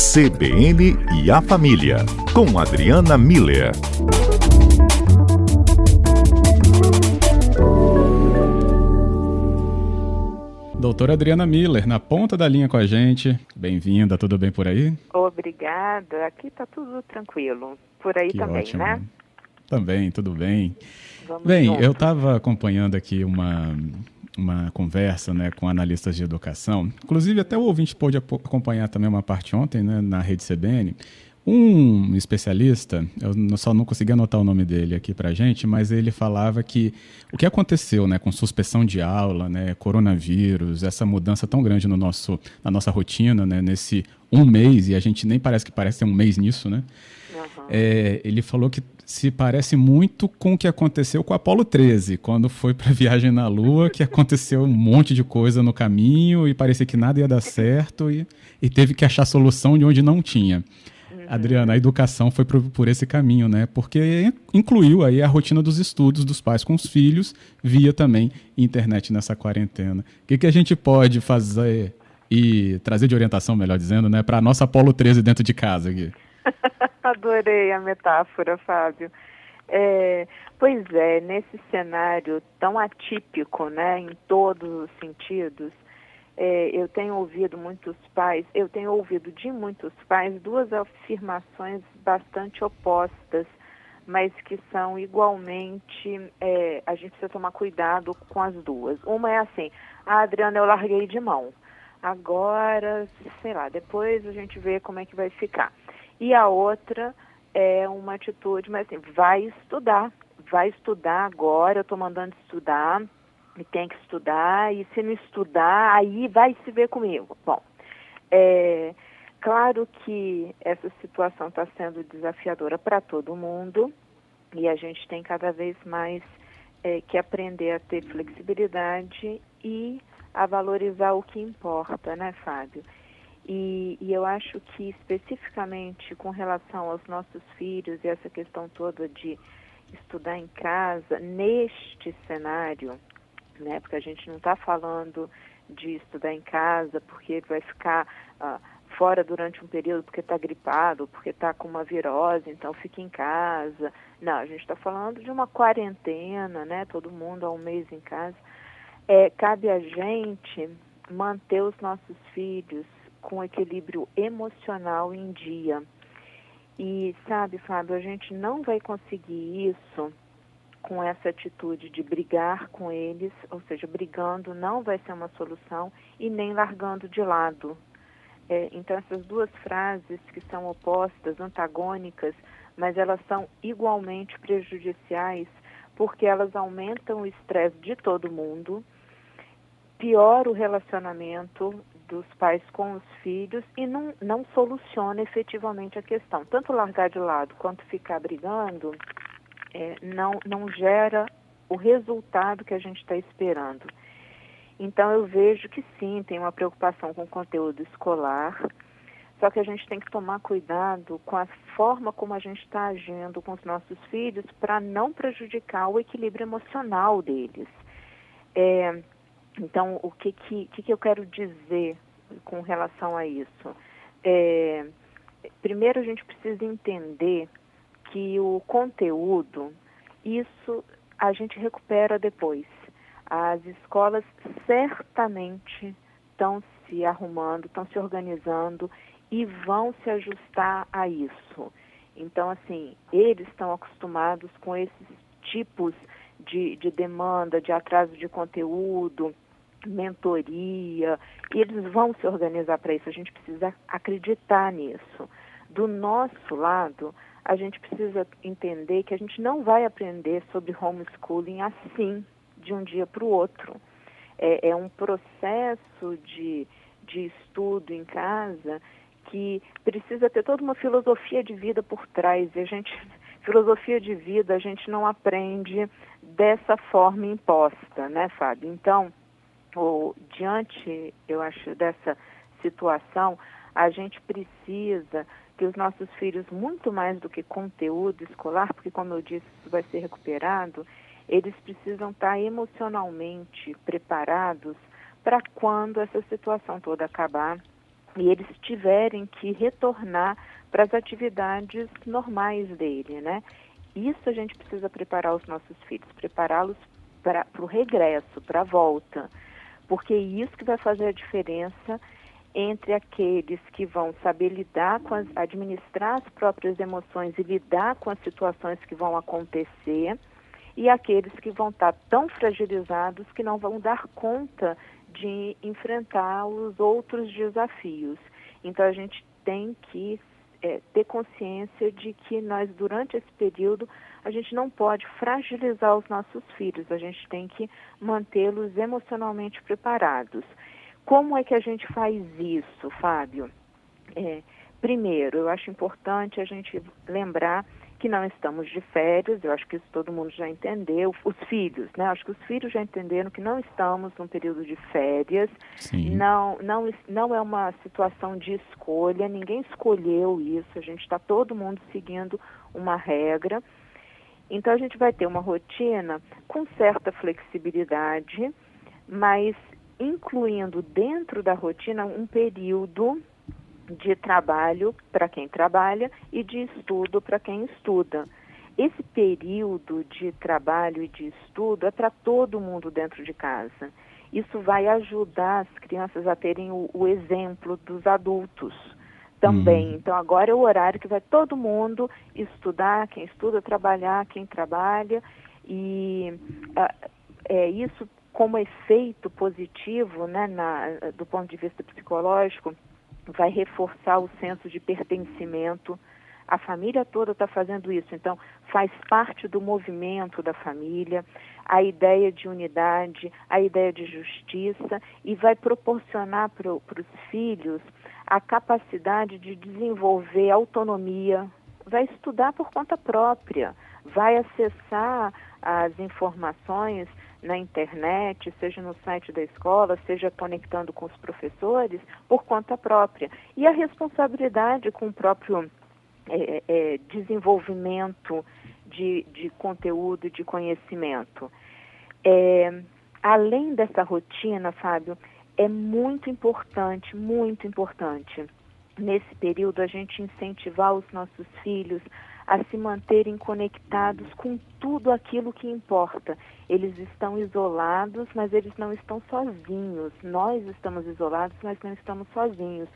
CBN e a Família, com Adriana Miller. Doutora Adriana Miller, na ponta da linha com a gente. Bem-vinda, tudo bem por aí? Obrigada, aqui está tudo tranquilo. Por aí que também, ótimo. né? Também, tudo bem. Vamos Bem, juntos. eu estava acompanhando aqui uma, uma conversa né, com analistas de educação. Inclusive, até o ouvinte pôde acompanhar também uma parte ontem né, na rede CBN. Um especialista, eu só não consegui anotar o nome dele aqui para gente, mas ele falava que o que aconteceu né, com suspensão de aula, né, coronavírus, essa mudança tão grande no nosso, na nossa rotina, né, nesse um mês, e a gente nem parece que parece ter um mês nisso, né? Aham. É, ele falou que se parece muito com o que aconteceu com o Apolo 13, quando foi para a viagem na Lua, que aconteceu um monte de coisa no caminho e parecia que nada ia dar certo e, e teve que achar solução de onde não tinha. Adriana, a educação foi por, por esse caminho, né? Porque incluiu aí a rotina dos estudos dos pais com os filhos, via também internet nessa quarentena. O que, que a gente pode fazer e trazer de orientação, melhor dizendo, né, para a nossa Apolo 13 dentro de casa aqui? Adorei a metáfora, Fábio. É, pois é, nesse cenário tão atípico, né, em todos os sentidos, é, eu tenho ouvido muitos pais, eu tenho ouvido de muitos pais duas afirmações bastante opostas, mas que são igualmente, é, a gente precisa tomar cuidado com as duas. Uma é assim, a Adriana, eu larguei de mão. Agora, sei lá, depois a gente vê como é que vai ficar. E a outra é uma atitude, mas assim, vai estudar, vai estudar agora, eu estou mandando estudar, e tem que estudar, e se não estudar, aí vai se ver comigo. Bom, é claro que essa situação está sendo desafiadora para todo mundo, e a gente tem cada vez mais é, que aprender a ter flexibilidade e a valorizar o que importa, né, Fábio? E, e, eu acho que especificamente com relação aos nossos filhos e essa questão toda de estudar em casa, neste cenário, né, porque a gente não está falando de estudar em casa porque vai ficar uh, fora durante um período porque está gripado, porque está com uma virose, então fica em casa. Não, a gente está falando de uma quarentena, né, todo mundo há um mês em casa. É, cabe a gente manter os nossos filhos com equilíbrio emocional em dia. E sabe, Fábio, a gente não vai conseguir isso com essa atitude de brigar com eles, ou seja, brigando não vai ser uma solução e nem largando de lado. É, então, essas duas frases que são opostas, antagônicas, mas elas são igualmente prejudiciais porque elas aumentam o estresse de todo mundo, piora o relacionamento dos pais com os filhos e não, não soluciona efetivamente a questão. Tanto largar de lado quanto ficar brigando é, não, não gera o resultado que a gente está esperando. Então eu vejo que sim, tem uma preocupação com o conteúdo escolar, só que a gente tem que tomar cuidado com a forma como a gente está agindo com os nossos filhos para não prejudicar o equilíbrio emocional deles. É, então, o que, que, que, eu quero dizer com relação a isso? É, primeiro, a gente precisa entender que o conteúdo, isso a gente recupera depois. As escolas certamente estão se arrumando, estão se organizando e vão se ajustar a isso. Então, assim, eles estão acostumados com esses tipos de, de demanda, de atraso de conteúdo, mentoria, e eles vão se organizar para isso. A gente precisa acreditar nisso. Do nosso lado, a gente precisa entender que a gente não vai aprender sobre homeschooling assim, de um dia para o outro. É, é, um processo de, de estudo em casa que precisa ter toda uma filosofia de vida por trás. E a gente, filosofia de vida, a gente não aprende dessa forma imposta, né, Fábio? Então, ou, diante, eu acho, dessa situação, a gente precisa que os nossos filhos, muito mais do que conteúdo escolar, porque, como eu disse, isso vai ser recuperado, eles precisam estar emocionalmente preparados para quando essa situação toda acabar, e eles tiverem que retornar para as atividades normais dele, né? Isso a gente precisa preparar os nossos filhos, prepará-los para o regresso, para a volta, porque é isso que vai fazer a diferença entre aqueles que vão saber lidar com as, administrar as próprias emoções e lidar com as situações que vão acontecer e aqueles que vão estar tão fragilizados que não vão dar conta de enfrentar os outros desafios. Então a gente tem que é, ter consciência de que nós durante esse período a gente não pode fragilizar os nossos filhos, a gente tem que mantê-los emocionalmente preparados. Como é que a gente faz isso, Fábio? É, primeiro, eu acho importante a gente lembrar que não estamos de férias, eu acho que isso todo mundo já entendeu, os filhos, né? Acho que os filhos já entenderam que não estamos num período de férias, Sim. não, não, não é uma situação de escolha, ninguém escolheu isso, a gente está todo mundo seguindo uma regra. Então a gente vai ter uma rotina com certa flexibilidade, mas incluindo dentro da rotina um período de trabalho para quem trabalha e de estudo para quem estuda. Esse período de trabalho e de estudo é para todo mundo dentro de casa. Isso vai ajudar as crianças a terem o, o exemplo dos adultos também. Uhum. Então agora é o horário que vai todo mundo estudar, quem estuda, trabalhar, quem trabalha e uh, é isso como efeito positivo, né, na, do ponto de vista psicológico, vai reforçar o senso de pertencimento. A família toda está fazendo isso, então faz parte do movimento da família, a ideia de unidade, a ideia de justiça e vai proporcionar para os filhos a capacidade de desenvolver autonomia, vai estudar por conta própria, vai acessar as informações na internet, seja no site da escola, seja conectando com os professores, por conta própria. E a responsabilidade com o próprio é, é, desenvolvimento de, de conteúdo de conhecimento. É, além dessa rotina, Fábio, é muito importante, muito importante, nesse período, a gente incentivar os nossos filhos a se manterem conectados com tudo aquilo que importa. Eles estão isolados, mas eles não estão sozinhos. Nós estamos isolados, mas não estamos sozinhos.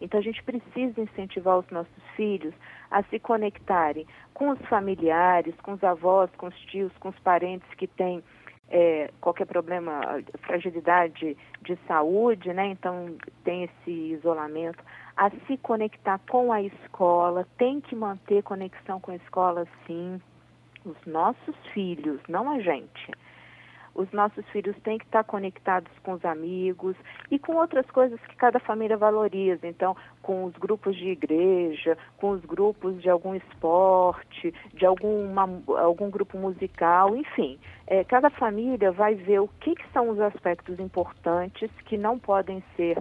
Então a gente precisa incentivar os nossos filhos a se conectarem com os familiares, com os avós, com os tios, com os parentes que têm é, qualquer problema, fragilidade de saúde, né? Então tem esse isolamento a se conectar com a escola, tem que manter conexão com a escola sim. Os nossos filhos, não a gente. Os nossos filhos têm que estar conectados com os amigos e com outras coisas que cada família valoriza. Então, com os grupos de igreja, com os grupos de algum esporte, de alguma, algum grupo musical, enfim. É, cada família vai ver o que, que são os aspectos importantes que não podem ser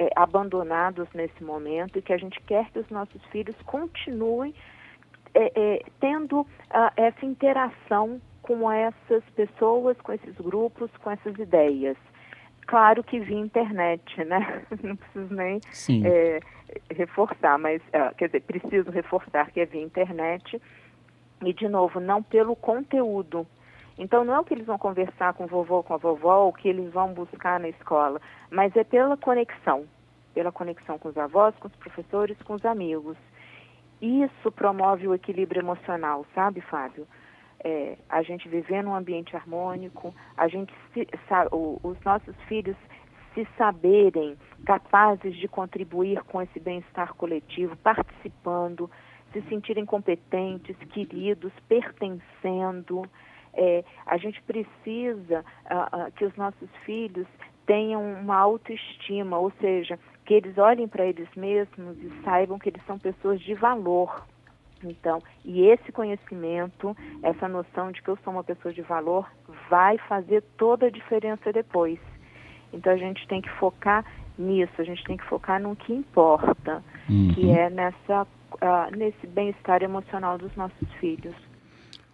é, abandonados nesse momento e que a gente quer que os nossos filhos continuem é, é, tendo essa interação com essas pessoas, com esses grupos, com essas ideias. Claro que via internet, né? Não preciso nem é, reforçar, mas uh, quer dizer, preciso reforçar que é via internet e de novo não pelo conteúdo, então não é o que eles vão conversar com o vovô, com a vovó, o que eles vão buscar na escola, mas é pela conexão, pela conexão com os avós, com os professores, com os amigos. Isso promove o equilíbrio emocional, sabe, Fábio? É, a gente viver num ambiente harmônico, a gente se, o, os nossos filhos se saberem capazes de contribuir com esse bem-estar coletivo, participando, se sentirem competentes, queridos, pertencendo. É, a gente precisa uh, uh, que os nossos filhos tenham uma autoestima, ou seja, que eles olhem para eles mesmos e saibam que eles são pessoas de valor. Então, e esse conhecimento, essa noção de que eu sou uma pessoa de valor, vai fazer toda a diferença depois. Então, a gente tem que focar nisso, a gente tem que focar no que importa, uhum. que é nessa, uh, nesse bem-estar emocional dos nossos filhos.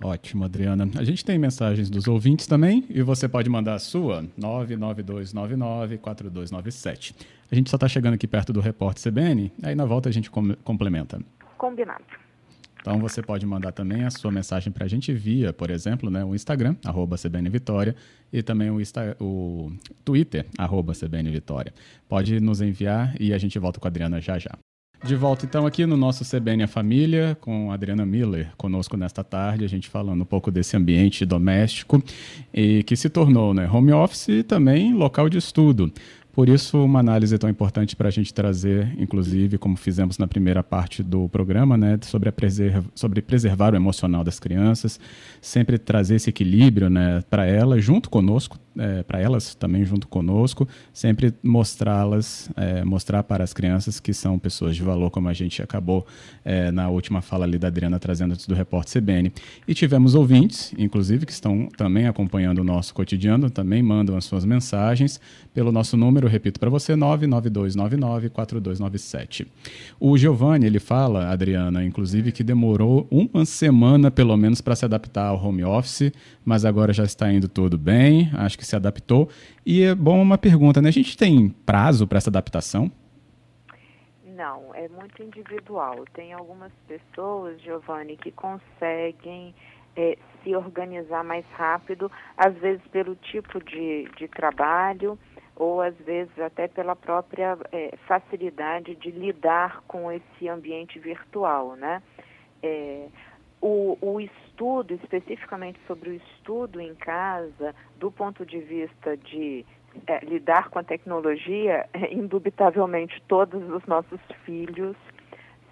Ótimo, Adriana. A gente tem mensagens dos ouvintes também e você pode mandar a sua 992994297. A gente só está chegando aqui perto do repórter CBN, aí na volta a gente com complementa. Combinado. Então você pode mandar também a sua mensagem para a gente via, por exemplo, né, o Instagram, arroba CBN Vitória, e também o, Insta, o Twitter, arroba CBN Vitória. Pode nos enviar e a gente volta com a Adriana já já. De volta então aqui no nosso CBN A Família, com a Adriana Miller conosco nesta tarde, a gente falando um pouco desse ambiente doméstico e que se tornou né, home office e também local de estudo. Por isso, uma análise tão importante para a gente trazer, inclusive, como fizemos na primeira parte do programa, né, sobre, preserva, sobre preservar o emocional das crianças, sempre trazer esse equilíbrio né, para elas, junto conosco, é, para elas também junto conosco, sempre mostrá-las, é, mostrar para as crianças que são pessoas de valor, como a gente acabou é, na última fala ali da Adriana trazendo antes do repórter CBN. E tivemos ouvintes, inclusive, que estão também acompanhando o nosso cotidiano, também mandam as suas mensagens pelo nosso número, repito para você, 992994297. O Giovanni, ele fala, Adriana, inclusive, que demorou uma semana pelo menos para se adaptar ao home office, mas agora já está indo tudo bem, acho que se adaptou. E é bom uma pergunta, né? A gente tem prazo para essa adaptação? Não, é muito individual. Tem algumas pessoas, Giovanni, que conseguem é, se organizar mais rápido, às vezes pelo tipo de, de trabalho ou às vezes até pela própria é, facilidade de lidar com esse ambiente virtual, né? É, o, o, estudo, especificamente sobre o estudo em casa, do ponto de vista de é, lidar com a tecnologia, é, indubitavelmente todos os nossos filhos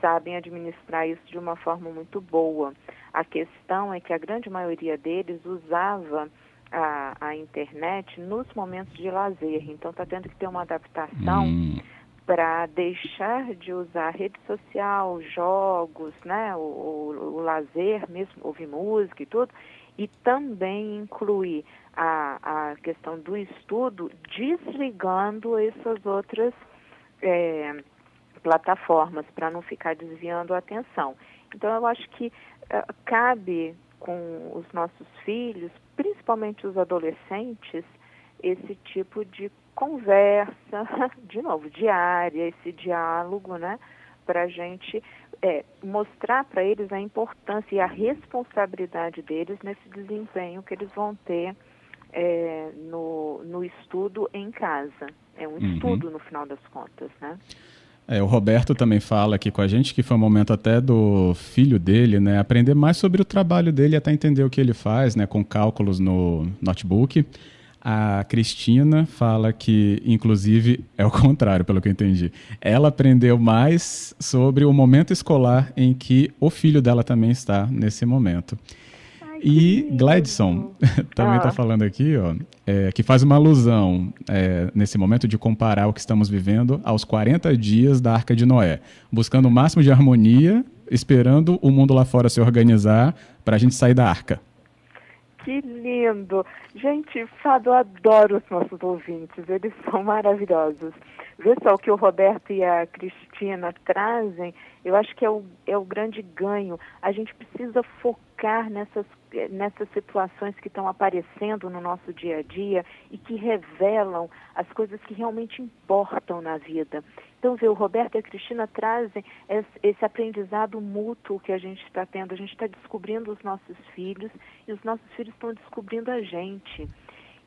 sabem administrar isso de uma forma muito boa. A questão é que a grande maioria deles usava a, a internet nos momentos de lazer, então está tendo que ter uma adaptação. Hum para deixar de usar rede social, jogos, né, o, o, o, lazer mesmo, ouvir música e tudo, e também incluir a, a questão do estudo desligando essas outras é, plataformas para não ficar desviando a atenção. Então eu acho que uh, cabe com os nossos filhos, principalmente os adolescentes, esse tipo de conversa, de novo, diária, esse diálogo, né? Para a gente é, mostrar para eles a importância e a responsabilidade deles nesse desempenho que eles vão ter é, no, no estudo em casa. É um uhum. estudo, no final das contas, né? É, o Roberto também fala aqui com a gente que foi um momento até do filho dele, né, aprender mais sobre o trabalho dele, até entender o que ele faz, né, com cálculos no notebook. A Cristina fala que, inclusive, é o contrário, pelo que eu entendi. Ela aprendeu mais sobre o momento escolar em que o filho dela também está nesse momento. E Gladson também está ah. falando aqui, ó, é, que faz uma alusão é, nesse momento de comparar o que estamos vivendo aos 40 dias da Arca de Noé, buscando o máximo de harmonia, esperando o mundo lá fora se organizar para a gente sair da arca. Que lindo! Gente, Fábio, eu adoro os nossos ouvintes, eles são maravilhosos. Vê só o que o Roberto e a Cristina trazem, eu acho que é o, é o grande ganho. A gente precisa focar nessas, nessas situações que estão aparecendo no nosso dia a dia e que revelam as coisas que realmente importam na vida. Então, vê, o Roberto e a Cristina trazem esse aprendizado mútuo que a gente está tendo. A gente está descobrindo os nossos filhos e os nossos filhos estão descobrindo a gente.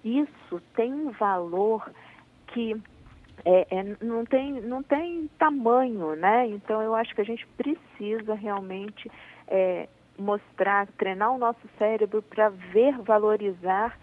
Isso tem um valor que é, é, não, tem, não tem tamanho, né? Então eu acho que a gente precisa realmente é, mostrar, treinar o nosso cérebro para ver, valorizar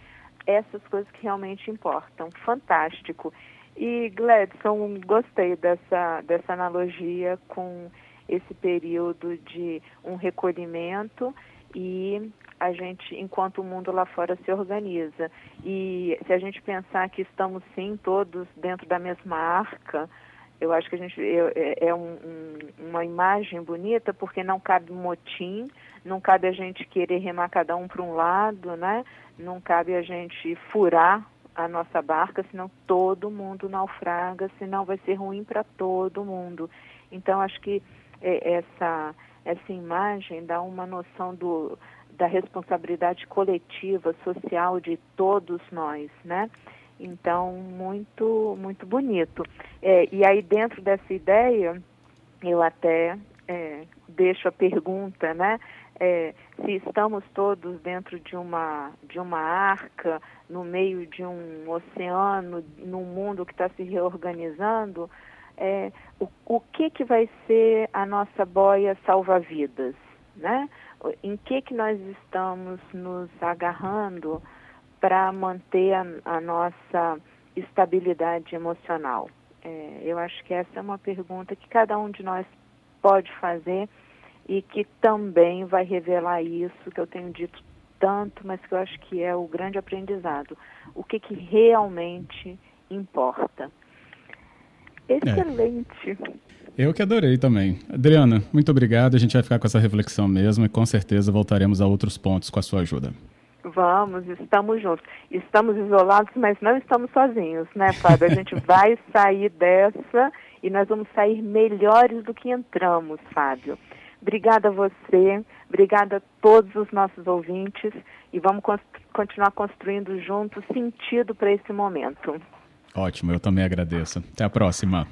essas coisas que realmente importam. Fantástico. E Gladson, gostei dessa, dessa analogia com esse período de um recolhimento e a gente, enquanto o mundo lá fora se organiza. E se a gente pensar que estamos sim todos dentro da mesma arca, eu acho que a gente é, é um, um, uma imagem bonita porque não cabe motim, não cabe a gente querer remar cada um para um lado, né? Não cabe a gente furar a nossa barca, senão todo mundo naufraga, senão vai ser ruim para todo mundo. Então acho que é, essa essa imagem dá uma noção do da responsabilidade coletiva, social de todos nós, né? Então, muito, muito bonito. É, e aí, dentro dessa ideia, eu até é, deixo a pergunta, né? É, se estamos todos dentro de uma, de uma arca, no meio de um oceano, num mundo que está se reorganizando, é, o, o que, que vai ser a nossa boia salva-vidas? Né? Em que, que nós estamos nos agarrando para manter a, a, nossa estabilidade emocional? É, eu acho que essa é uma pergunta que cada um de nós pode fazer e que também vai revelar isso que eu tenho dito tanto, mas que eu acho que é o grande aprendizado. O que, que realmente importa. Excelente. É. Eu que adorei também. Adriana, muito obrigado. A gente vai ficar com essa reflexão mesmo e com certeza voltaremos a outros pontos com a sua ajuda. Vamos, estamos juntos. Estamos isolados, mas não estamos sozinhos, né, Fábio? A gente vai sair dessa e nós vamos sair melhores do que entramos, Fábio. Obrigada a você, obrigada a todos os nossos ouvintes e vamos continuar construindo juntos sentido para esse momento. Ótimo, eu também agradeço. Até a próxima.